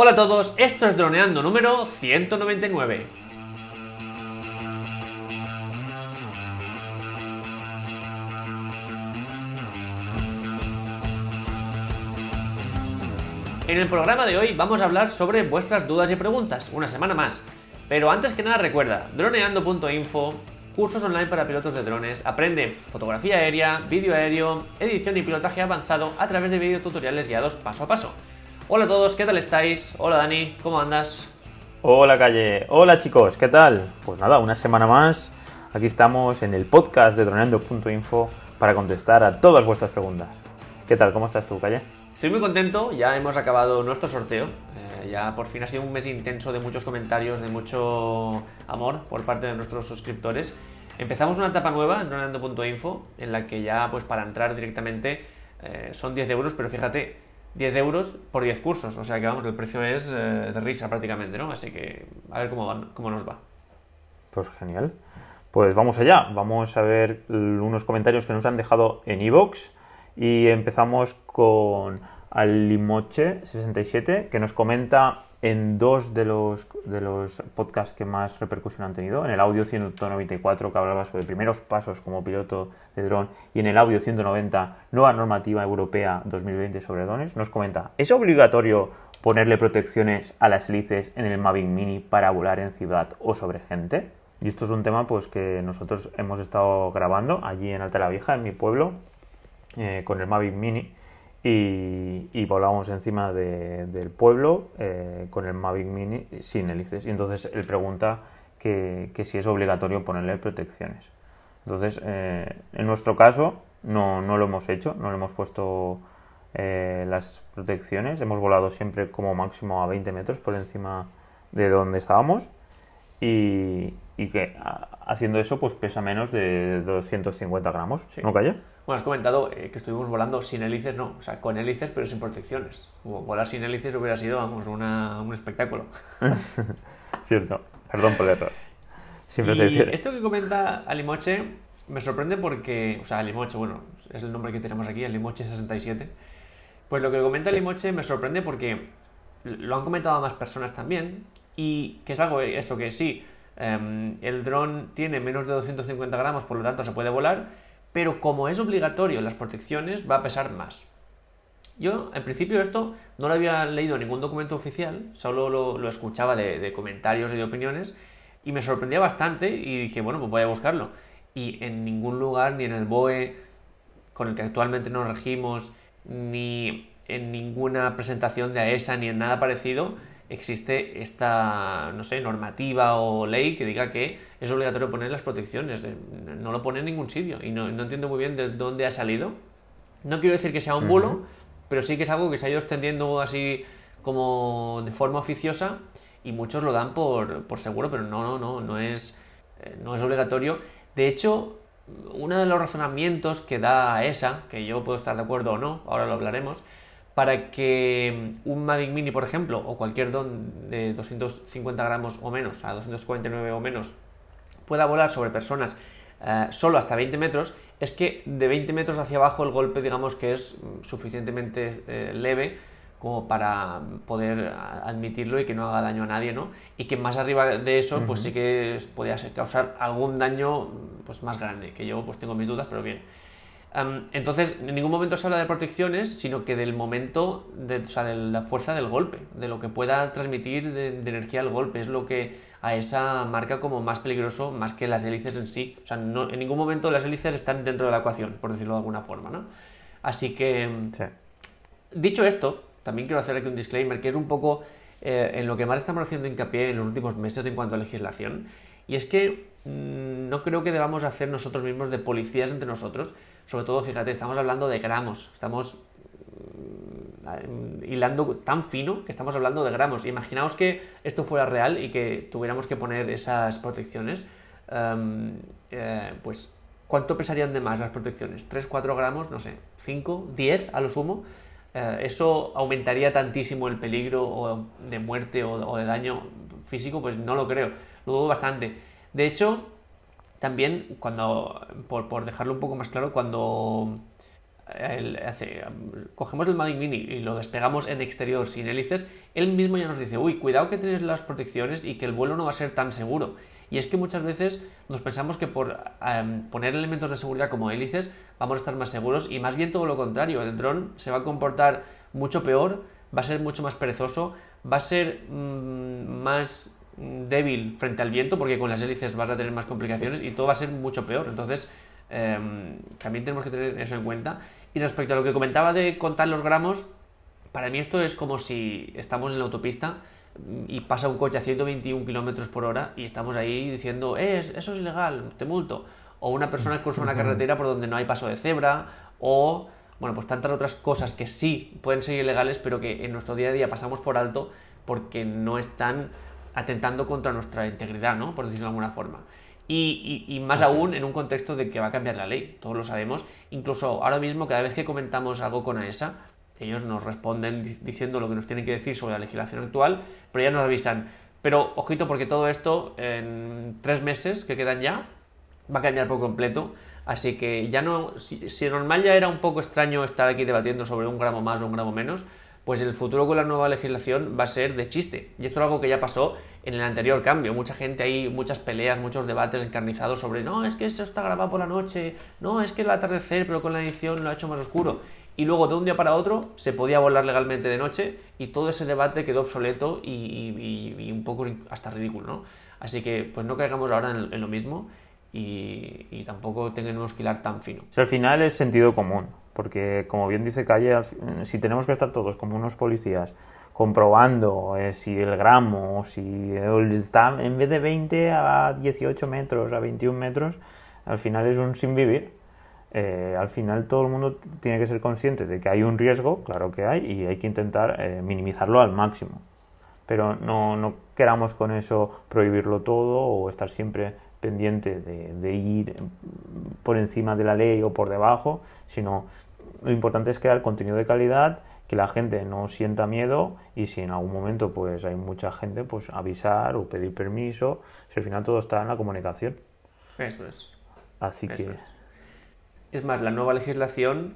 Hola a todos, esto es Droneando número 199. En el programa de hoy vamos a hablar sobre vuestras dudas y preguntas, una semana más. Pero antes que nada recuerda, droneando.info, cursos online para pilotos de drones, aprende fotografía aérea, vídeo aéreo, edición y pilotaje avanzado a través de videotutoriales guiados paso a paso. Hola a todos, ¿qué tal estáis? Hola Dani, ¿cómo andas? Hola Calle, hola chicos, ¿qué tal? Pues nada, una semana más, aquí estamos en el podcast de droneando.info para contestar a todas vuestras preguntas. ¿Qué tal? ¿Cómo estás tú, Calle? Estoy muy contento, ya hemos acabado nuestro sorteo. Eh, ya por fin ha sido un mes intenso de muchos comentarios, de mucho amor por parte de nuestros suscriptores. Empezamos una etapa nueva en Dronando.info en la que ya pues para entrar directamente eh, son 10 euros, pero fíjate, 10 euros por 10 cursos, o sea que vamos, el precio es eh, de risa prácticamente, ¿no? Así que a ver cómo, cómo nos va. Pues genial. Pues vamos allá, vamos a ver unos comentarios que nos han dejado en iVoox y empezamos con Alimoche67, que nos comenta en dos de los, de los podcasts que más repercusión han tenido, en el audio 194 que hablaba sobre primeros pasos como piloto de dron. Y en el audio 190 nueva normativa europea 2020 sobre drones, nos comenta, ¿es obligatorio ponerle protecciones a las hélices en el Mavic Mini para volar en ciudad o sobre gente? Y esto es un tema pues que nosotros hemos estado grabando allí en Alta Vieja, en mi pueblo, eh, con el Mavic Mini y, volamos encima del pueblo eh, con el Mavic Mini sin hélices. Y entonces él pregunta que, si es obligatorio ponerle protecciones. Entonces, eh, en nuestro caso, no, lo hemos hecho, no le hemos puesto las protecciones. Hemos volado siempre como máximo a 20 metros por encima de donde estábamos. Y, que haciendo eso, pues pesa menos de 250 gramos. ¿No calla? Bueno, has comentado eh, que estuvimos volando sin hélices, no, o sea, con hélices pero sin protecciones. Volar sin hélices hubiera sido, vamos, un espectáculo. Cierto, perdón por el error. Sin protecciones. esto que comenta Alimoche me sorprende porque, o sea, Alimoche, bueno, es el nombre que tenemos aquí, Alimoche67. Pues lo que comenta Alimoche me sorprende porque lo han comentado más personas también y que es algo, eso que sí, em, el dron tiene menos de 250 gramos, por lo tanto se puede volar, pero como es obligatorio las protecciones, va a pesar más. Yo, en principio, esto no lo había leído en ningún documento oficial, solo lo, escuchaba de, comentarios y de opiniones, y me sorprendía bastante y dije, bueno, pues voy a buscarlo. Y en ningún lugar, ni en el BOE, con el que actualmente nos regimos, ni en ninguna presentación de AESA, ni en nada parecido, existe esta, no sé, normativa o ley que diga que es obligatorio poner las protecciones. No lo pone en ningún sitio y no, entiendo muy bien de dónde ha salido. No quiero decir que sea un bulo, pero sí que es algo que se ha ido extendiendo así como de forma oficiosa y muchos lo dan por, seguro, pero no, no, no, no es, eh, no es obligatorio. De hecho, uno de los razonamientos que da ESA, que yo puedo estar de acuerdo o no, ahora lo hablaremos, para que un Mavic Mini, por ejemplo, o cualquier don de 250 gramos o menos, a 249 o menos, pueda volar sobre personas eh, solo hasta 20 metros, es que de 20 metros hacia abajo el golpe, digamos que es suficientemente eh, leve como para poder admitirlo y que no haga daño a nadie, ¿no? Y que más arriba de eso, pues sí que podría causar algún daño pues, más grande, que yo pues tengo mis dudas, pero bien entonces, en ningún momento se habla de protecciones, sino que del momento, de, o sea, de la fuerza del golpe, de lo que pueda transmitir de, energía el golpe, es lo que a esa marca como más peligroso, más que las hélices en sí. O sea, no, en ningún momento las hélices están dentro de la ecuación, por decirlo de alguna forma, ¿no? Así que, dicho esto, también quiero hacer aquí un disclaimer, que es un poco eh, en lo que más estamos haciendo hincapié en los últimos meses en cuanto a legislación, y es que mm, no creo que debamos hacer nosotros mismos de policías entre nosotros, sobre todo, fíjate, estamos hablando de gramos, estamos mm, hilando tan fino que estamos hablando de gramos. Imaginaos que esto fuera real y que tuviéramos que poner esas protecciones, em, eh, pues ¿cuánto pesarían de más las protecciones? ¿3, 4 gramos? No sé, 5, 10 a lo sumo. Eh, eso aumentaría tantísimo el peligro de muerte o, de daño físico, pues no lo creo, lo dudo bastante. De hecho, también, cuando, por, dejarlo un poco más claro, cuando cogemos el Mavic Mini y lo despegamos en exterior sin hélices, él mismo ya nos dice, uy, cuidado que tienes las protecciones y que el vuelo no va a ser tan seguro. Y es que muchas veces nos pensamos que por em, poner elementos de seguridad como hélices vamos a estar más seguros y más bien todo lo contrario, el dron se va a comportar mucho peor, va a ser mucho más perezoso, va a ser mm, más débil frente al viento porque con las hélices vas a tener más complicaciones y todo va a ser mucho peor. Entonces, em, también tenemos que tener eso en cuenta. Y respecto a lo que comentaba de contar los gramos, para mí esto es como si estamos en la autopista y pasa un coche a 121 km por hora y estamos ahí diciendo, eh, eso es ilegal, te multo. O una persona cruza una carretera por donde no hay paso de cebra, o, bueno, pues tantas otras cosas que sí pueden ser ilegales, pero que en nuestro día a día pasamos por alto porque no están atentando contra nuestra integridad, ¿no? Por decirlo de alguna forma. Y, más aún en un contexto de que va a cambiar la ley, todos lo sabemos. Incluso ahora mismo, cada vez que comentamos algo con AESA, ellos nos responden diciendo lo que nos tienen que decir sobre la legislación actual, pero ya nos avisan. Pero ojito porque todo esto en tres meses que quedan ya va a cambiar por completo. Así que ya no, si, si normal ya era un poco extraño estar aquí debatiendo sobre un gramo más o un gramo menos, pues el futuro con la nueva legislación va a ser de chiste. Y esto es algo que ya pasó en el anterior cambio. Mucha gente ahí, muchas peleas, muchos debates encarnizados sobre no, es que eso está grabado por la noche, no, es que el atardecer, pero con la edición lo ha hecho más oscuro. Y luego de un día para otro se podía volar legalmente de noche y todo ese debate quedó obsoleto y, un poco hasta ridículo, ¿no? Así que pues no caigamos ahora en, lo mismo y, tampoco tengamos que hilar tan fino. al final es sentido común porque como bien dice Calle, si tenemos que estar todos como unos policías comprobando eh, si el gramo, si está en vez de 20 a 18 metros, a 21 metros, al final es un sin vivir. Eh, al final todo el mundo tiene que ser consciente de que hay un riesgo, claro que hay, y hay que intentar eh, minimizarlo al máximo. Pero no, no, queramos con eso prohibirlo todo o estar siempre pendiente de, de ir por encima de la ley o por debajo, sino lo importante es crear contenido de calidad, que la gente no sienta miedo y si en algún momento pues hay mucha gente, pues avisar o pedir permiso. Si al final todo está en la comunicación. Eso es. Así que... Es. más, la nueva legislación,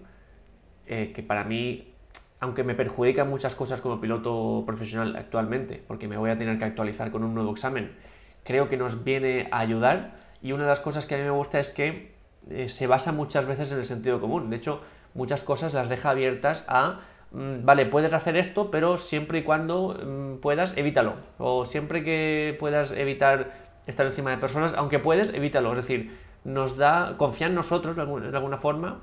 eh, que para mí, aunque me perjudica muchas cosas como piloto profesional actualmente, porque me voy a tener que actualizar con un nuevo examen, creo que nos viene a ayudar. Y una de las cosas que a mí me gusta es que eh, se basa muchas veces en el sentido común. De hecho, muchas cosas las deja abiertas a, mm, vale, puedes hacer esto, pero siempre y cuando mm, puedas, evítalo. O siempre que puedas evitar estar encima de personas, aunque puedes, evítalo. Es decir, nos da, confía en nosotros de alguna, forma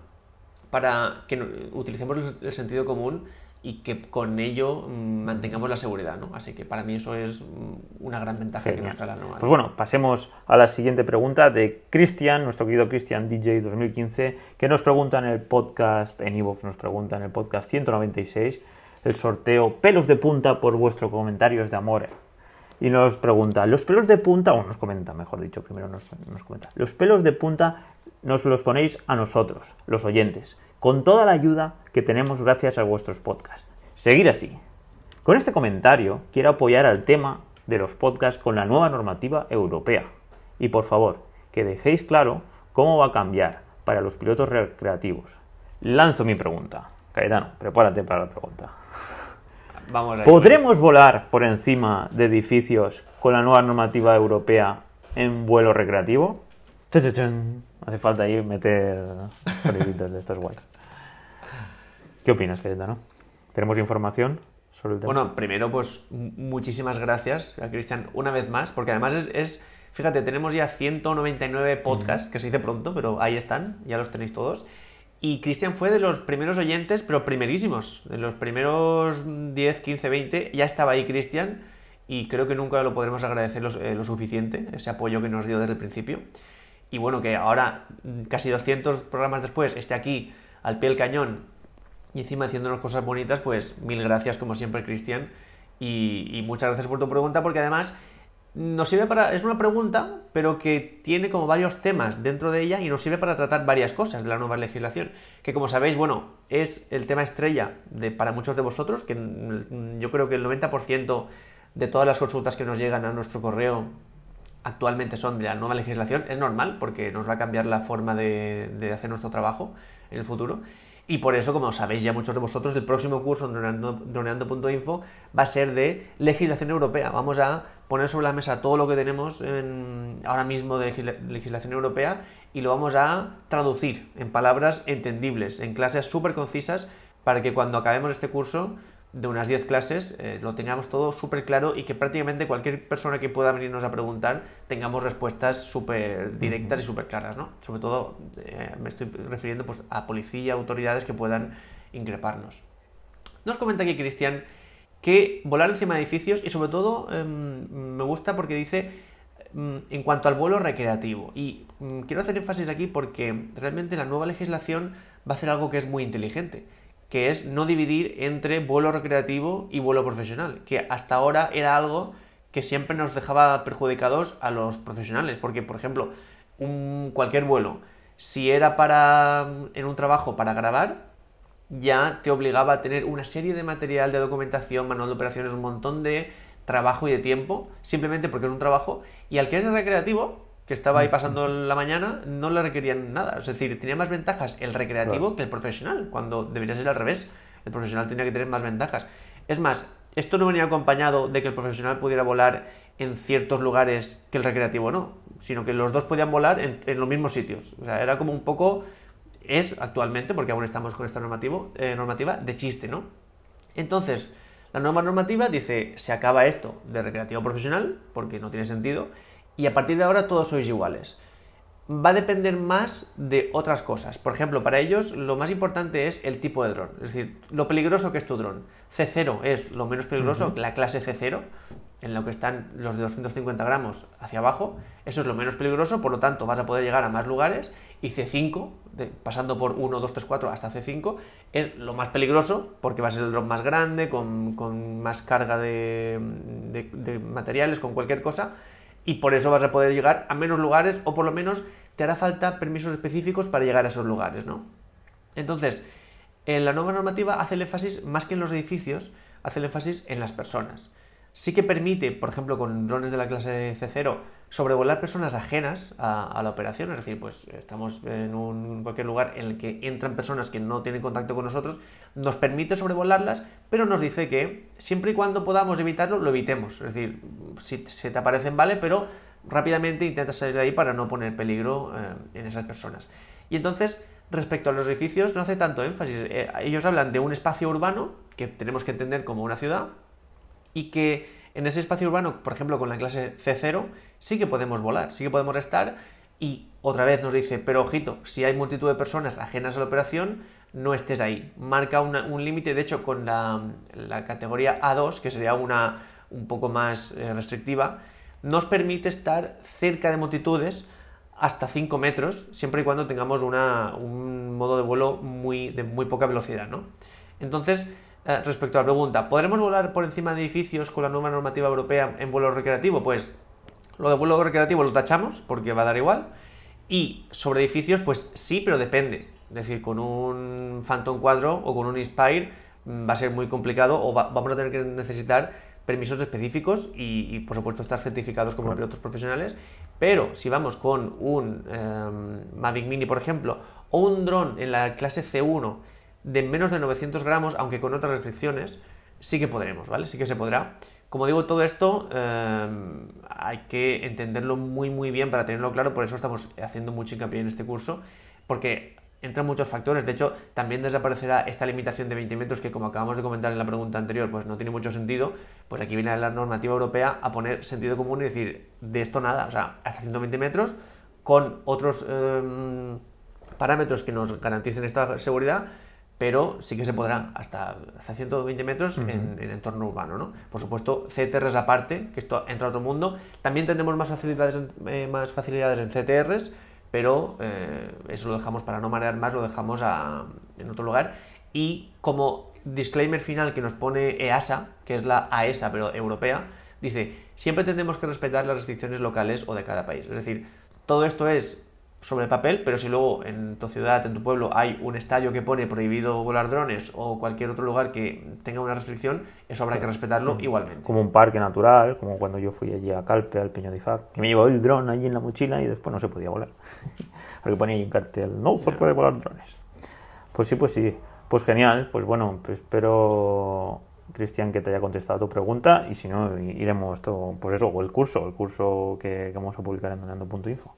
para que utilicemos el sentido común y que con ello mm, mantengamos la seguridad, ¿no? Así que para mí eso es mm, una gran ventaja que nos trae la nueva. Pues bueno, pasemos a la siguiente pregunta de Cristian, nuestro querido Cristian DJ 2015, que nos pregunta en el podcast, en Evox nos pregunta en el podcast 196, el sorteo pelos de punta por vuestros comentarios de amor. Y nos pregunta, los pelos de punta, o nos comenta, mejor dicho, primero nos, nos comenta, los pelos de punta nos los ponéis a nosotros, los oyentes con toda la ayuda que tenemos gracias a vuestros podcasts. Seguir así. Con este comentario quiero apoyar al tema de los podcasts con la nueva normativa europea. Y por favor, que dejéis claro cómo va a cambiar para los pilotos recreativos. Lanzo mi pregunta. Caetano, prepárate para la pregunta. Vamos ¿Podremos volar por encima de edificios con la nueva normativa europea en vuelo recreativo? Hace falta ahí meter de estos guays. ¿Qué opinas, no? ¿Tenemos información sobre el tema? Bueno, primero, pues muchísimas gracias a Cristian una vez más, porque además es, fíjate, tenemos ya 199 podcasts, que se dice pronto, pero ahí están, ya los tenéis todos. Y Cristian fue de los primeros oyentes, pero primerísimos. De los primeros 10, 15, 20, ya estaba ahí Cristian. Y creo que nunca lo podremos agradecer lo, eh, lo, suficiente, ese apoyo que nos dio desde el principio. Y bueno, que ahora, casi 200 programas después, esté aquí al pie del cañón y encima haciéndonos cosas bonitas, pues mil gracias como siempre, Cristian. Y, muchas gracias por tu pregunta, porque además nos sirve para. Es una pregunta, pero que tiene como varios temas dentro de ella y nos sirve para tratar varias cosas de la nueva legislación. Que como sabéis, bueno, es el tema estrella de, para muchos de vosotros, que yo creo que el 90% de todas las consultas que nos llegan a nuestro correo actualmente son de la nueva legislación. Es normal, porque nos va a cambiar la forma de, de hacer nuestro trabajo en el futuro. Y por eso, como sabéis ya muchos de vosotros, el próximo curso en droneando.info va a ser de legislación europea. Vamos a poner sobre la mesa todo lo que tenemos ahora mismo de legislación europea y lo vamos a traducir en palabras entendibles, en clases súper concisas, para que cuando acabemos este curso de unas 10 clases eh, lo tengamos todo súper claro y que prácticamente cualquier persona que pueda venirnos a preguntar tengamos respuestas súper directas y súper claras, ¿no? Sobre todo eh, me estoy refiriendo pues, a policía, autoridades que puedan increparnos. Nos comenta aquí Cristian que volar encima de edificios y sobre todo em, me gusta porque dice mm, en cuanto al vuelo recreativo y mm, quiero hacer énfasis aquí porque realmente la nueva legislación va a hacer algo que es muy inteligente que es no dividir entre vuelo recreativo y vuelo profesional, que hasta ahora era algo que siempre nos dejaba perjudicados a los profesionales, porque por ejemplo, un, cualquier vuelo, si era para en un trabajo para grabar, ya te obligaba a tener una serie de material de documentación, manual de operaciones, un montón de trabajo y de tiempo, simplemente porque es un trabajo, y al que es recreativo, que estaba ahí pasando la mañana, no le requerían nada. Es decir, tenía más ventajas el recreativo que el profesional, cuando debería ser al revés. El profesional tenía que tener más ventajas. Es más, esto no venía acompañado de que el profesional pudiera volar en ciertos lugares que el recreativo no, sino que los dos podían volar en, los mismos sitios. O sea, era como un poco, es actualmente, porque aún estamos con esta normativo, eh, normativa, de chiste, ¿no? Entonces, la nueva normativa dice, se acaba esto de recreativo profesional, porque no tiene sentido, y a partir de ahora todos sois iguales. Va a depender más de otras cosas. Por ejemplo, para ellos lo más importante es el tipo de dron, es decir, lo peligroso que es tu dron. C0 es lo menos peligroso, la clase C0, en lo que están los de 250 gramos hacia abajo, eso es lo menos peligroso, por lo tanto vas a poder llegar a más lugares, y C5, pasando por 1, 2, 3, 4 hasta C5, es lo más peligroso, porque va a ser el dron más grande, con, más carga de, de materiales, con cualquier cosa, y por eso vas a poder llegar a menos lugares o por lo menos te hará falta permisos específicos para llegar a esos lugares, ¿no? Entonces, en la nueva normativa hace el énfasis más que en los edificios, hace el énfasis en las personas. Sí que permite, por ejemplo, con drones de la clase C0, sobrevolar personas ajenas a, la operación, es decir, pues estamos en un, cualquier lugar en el que entran personas que no tienen contacto con nosotros, nos permite sobrevolarlas, pero nos dice que siempre y cuando podamos evitarlo, lo evitemos. Es decir, si se te aparecen, vale, pero rápidamente intentas salir de ahí para no poner peligro eh, en esas personas. Y entonces, respecto a los edificios, no hace tanto énfasis. Eh, ellos hablan de un espacio urbano, que tenemos que entender como una ciudad, y que en ese espacio urbano, por ejemplo, con la clase C0, sí que podemos volar, sí que podemos estar y otra vez nos dice, pero ojito, si hay multitud de personas ajenas a la operación, no estés ahí. Marca un límite, de hecho, con la, categoría A2, que sería una un poco más eh, restrictiva, nos permite estar cerca de multitudes hasta 5 metros, siempre y cuando tengamos un modo de vuelo muy, de muy poca velocidad. ¿no? Entonces, eh, respecto a la pregunta, ¿podremos volar por encima de edificios con la nueva normativa europea en vuelo recreativo? Pues lo de vuelo recreativo lo tachamos porque va a dar igual. Y sobre edificios, pues sí, pero depende. Es decir, con un Phantom 4 o con un Inspire mm, va a ser muy complicado o vamos a tener que necesitar permisos específicos y, por supuesto estar certificados como pilotos profesionales. Pero si vamos con un em, Mavic Mini, por ejemplo, o un dron en la clase C1 de menos de 900 gramos, aunque con otras restricciones, sí que podremos, ¿vale? Sí que se podrá. Como digo, todo esto em, hay que entenderlo muy muy bien para tenerlo claro, por eso estamos haciendo mucho hincapié en este curso, porque entran muchos factores, de hecho también desaparecerá esta limitación de 20 metros que como acabamos de comentar en la pregunta anterior, pues no tiene mucho sentido, pues aquí viene la normativa europea a poner sentido común y decir, de esto nada, o sea, hasta 120 metros con otros em, parámetros que nos garanticen esta seguridad, pero sí que se podrá hasta, hasta 120 metros en, entorno urbano. ¿no? Por supuesto, CTRs aparte, que esto entra a otro mundo. También tendremos más facilidades en, eh, más facilidades en CTRs, pero eh, eso lo dejamos para no marear más, lo dejamos en otro lugar. Y como disclaimer final que nos pone EASA, que es la AESA, pero europea, dice, siempre tendremos que respetar las restricciones locales o de cada país. Es decir, todo esto es sobre el papel, pero si luego en tu ciudad, en tu pueblo, hay un estadio que pone prohibido volar drones o cualquier otro lugar que tenga una restricción, eso habrá que respetarlo igualmente. Como un parque natural, como cuando yo fui allí a Calpe, al Peño de Ifac, que me llevó el dron allí en la mochila y después no se podía volar. Porque ponía ahí un cartel, no se puede volar drones. Pues sí, pues sí. Pues genial. Pues bueno, pues espero, Cristian, que te haya contestado tu pregunta y si no, iremos todo, pues eso, o el curso, el curso que, vamos a publicar en donando.info.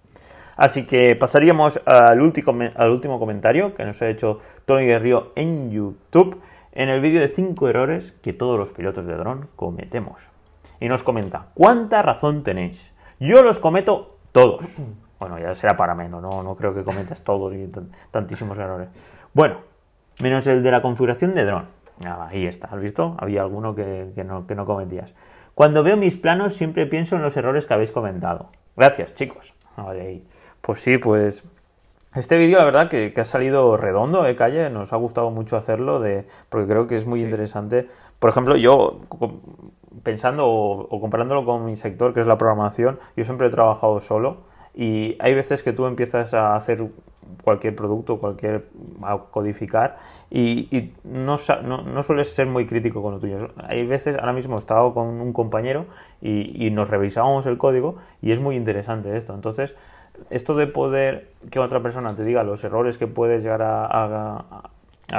Así que pasaríamos al último, al último comentario que nos ha hecho Tony Guerrío en YouTube en el vídeo de 5 errores que todos los pilotos de dron cometemos. Y nos comenta, ¿cuánta razón tenéis? Yo los cometo todos. Bueno, ya será para menos, no, no creo que cometas todos y tantísimos errores. Bueno, menos el de la configuración de dron. Ahí está, ¿has visto? Había alguno que, no, que no cometías. Cuando veo mis planos siempre pienso en los errores que habéis comentado. Gracias, chicos. Vale, pues sí, pues este vídeo, la verdad, que, ha salido redondo, ¿eh, Calle? Nos ha gustado mucho hacerlo, de, porque creo que es muy interesante. Por ejemplo, yo, pensando o, comparándolo con mi sector, que es la programación, yo siempre he trabajado solo y hay veces que tú empiezas a hacer cualquier producto, cualquier a codificar y, no, no, sueles ser muy crítico con lo tuyo. Hay veces, ahora mismo he estado con un compañero y, y nos revisábamos el código y es muy interesante esto. Entonces, esto de poder que otra persona te diga los errores que puedes llegar a,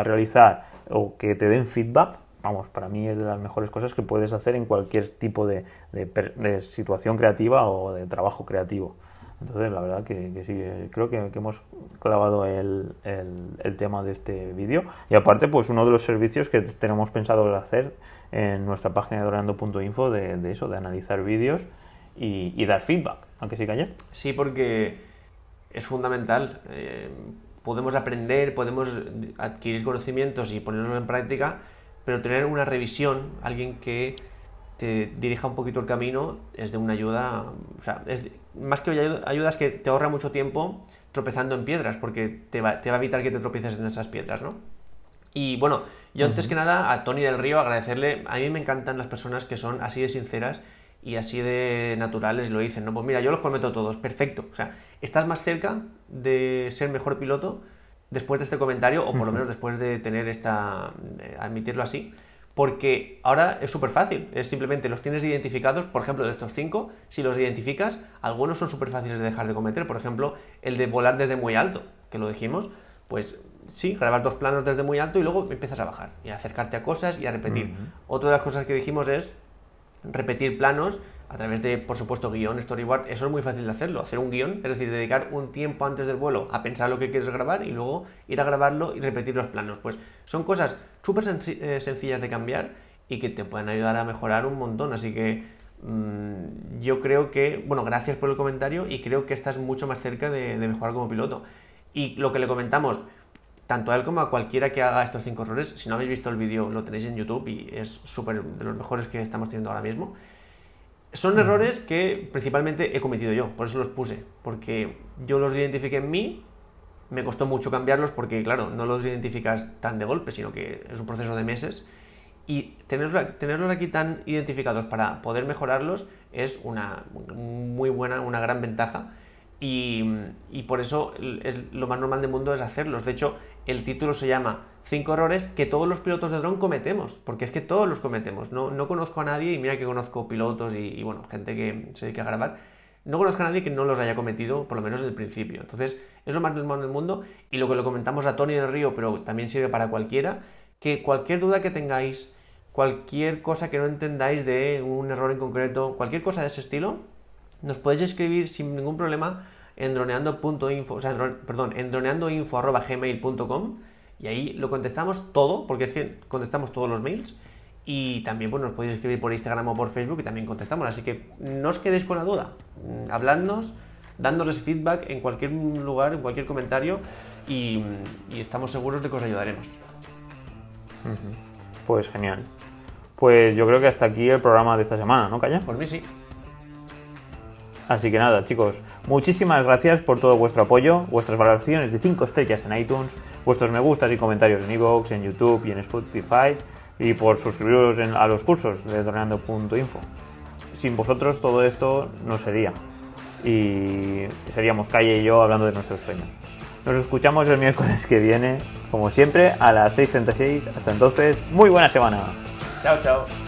realizar o que te den feedback, vamos, para mí es de las mejores cosas que puedes hacer en cualquier tipo de, situación creativa o de trabajo creativo. Entonces, la verdad que, sí, eh, creo que, hemos clavado el, tema de este vídeo. Y aparte, pues uno de los servicios que tenemos pensado hacer en nuestra página de dorando.info de, de eso, de analizar vídeos y, dar feedback, aunque sí calle. Sí, porque es fundamental. Eh, podemos aprender, podemos adquirir conocimientos y ponerlos en práctica, pero tener una revisión, alguien que te dirija un poquito el camino, es de una ayuda, o sea, es más que ayudas que te ahorra mucho tiempo tropezando en piedras, porque te va, te va a evitar que te tropieces en esas piedras, ¿no? Y bueno, yo antes que nada a Tony del Río agradecerle, a mí me encantan las personas que son así de sinceras y así de naturales lo dicen, ¿no? Pues mira, yo los cometo todos, perfecto. O sea, estás más cerca de ser mejor piloto después de este comentario, o por lo menos después de tener esta, admitirlo así, porque ahora es súper fácil, es simplemente los tienes identificados, por ejemplo, de estos cinco, si los identificas, algunos son súper fáciles de dejar de cometer, por ejemplo, el de volar desde muy alto, que lo dijimos, pues sí, grabas dos planos desde muy alto y luego empiezas a bajar y a acercarte a cosas y a repetir. Otra de las cosas que dijimos es repetir planos a través de, por supuesto, guion, storyboard, eso es muy fácil de hacerlo, hacer un guion, es decir, dedicar un tiempo antes del vuelo a pensar lo que quieres grabar y luego ir a grabarlo y repetir los planos. Pues son cosas súper eh, sencillas de cambiar y que te pueden ayudar a mejorar un montón, así que mm, yo creo que, bueno, gracias por el comentario y creo que estás mucho más cerca de, de mejorar como piloto. Y lo que le comentamos, tanto a él como a cualquiera que haga estos cinco errores, si no habéis visto el vídeo lo tenéis en YouTube y es súper de los mejores que estamos teniendo ahora mismo. Son errores que principalmente he cometido yo, por eso los puse, porque yo los identifiqué en mí, me costó mucho cambiarlos porque, claro, no los identificas tan de golpe, sino que es un proceso de meses. Y tenerlos, tenerlos aquí tan identificados para poder mejorarlos es una muy buena, una gran ventaja. Y, y por eso lo más normal del mundo es hacerlos. De hecho, el título se llama Cinco errores que todos los pilotos de dron cometemos, porque es que todos los cometemos. No, no conozco a nadie, y mira que conozco pilotos y, bueno, gente que se dedica a grabar, no conozco a nadie que no los haya cometido, por lo menos desde el principio. Entonces, es lo más normal del mundo y lo que lo comentamos a Tony del Río, pero también sirve para cualquiera, que cualquier duda que tengáis, cualquier cosa que no entendáis de un error en concreto, cualquier cosa de ese estilo, nos podéis escribir sin ningún problema en droneando.info, o sea, perdón, en droneandoinfo.gmail.com y ahí lo contestamos todo, porque es que contestamos todos los mails. Y también pues, nos podéis escribir por Instagram o por Facebook y también contestamos. Así que no os quedéis con la duda. Mm, habladnos, dándonos feedback en cualquier lugar, en cualquier comentario y, estamos seguros de que os ayudaremos. Pues genial. Pues yo creo que hasta aquí el programa de esta semana, ¿no, Calla? Por mí sí. Así que nada, chicos, muchísimas gracias por todo vuestro apoyo, vuestras valoraciones de 5 estrellas en iTunes, vuestros me gustas y comentarios en iVoox, en YouTube y en Spotify, y por suscribiros a los cursos de Torneando.info. Sin vosotros todo esto no sería. Y seríamos Calle y yo hablando de nuestros sueños. Nos escuchamos el miércoles que viene, como siempre, a las 6.36. Hasta entonces, muy buena semana. Chao, chao.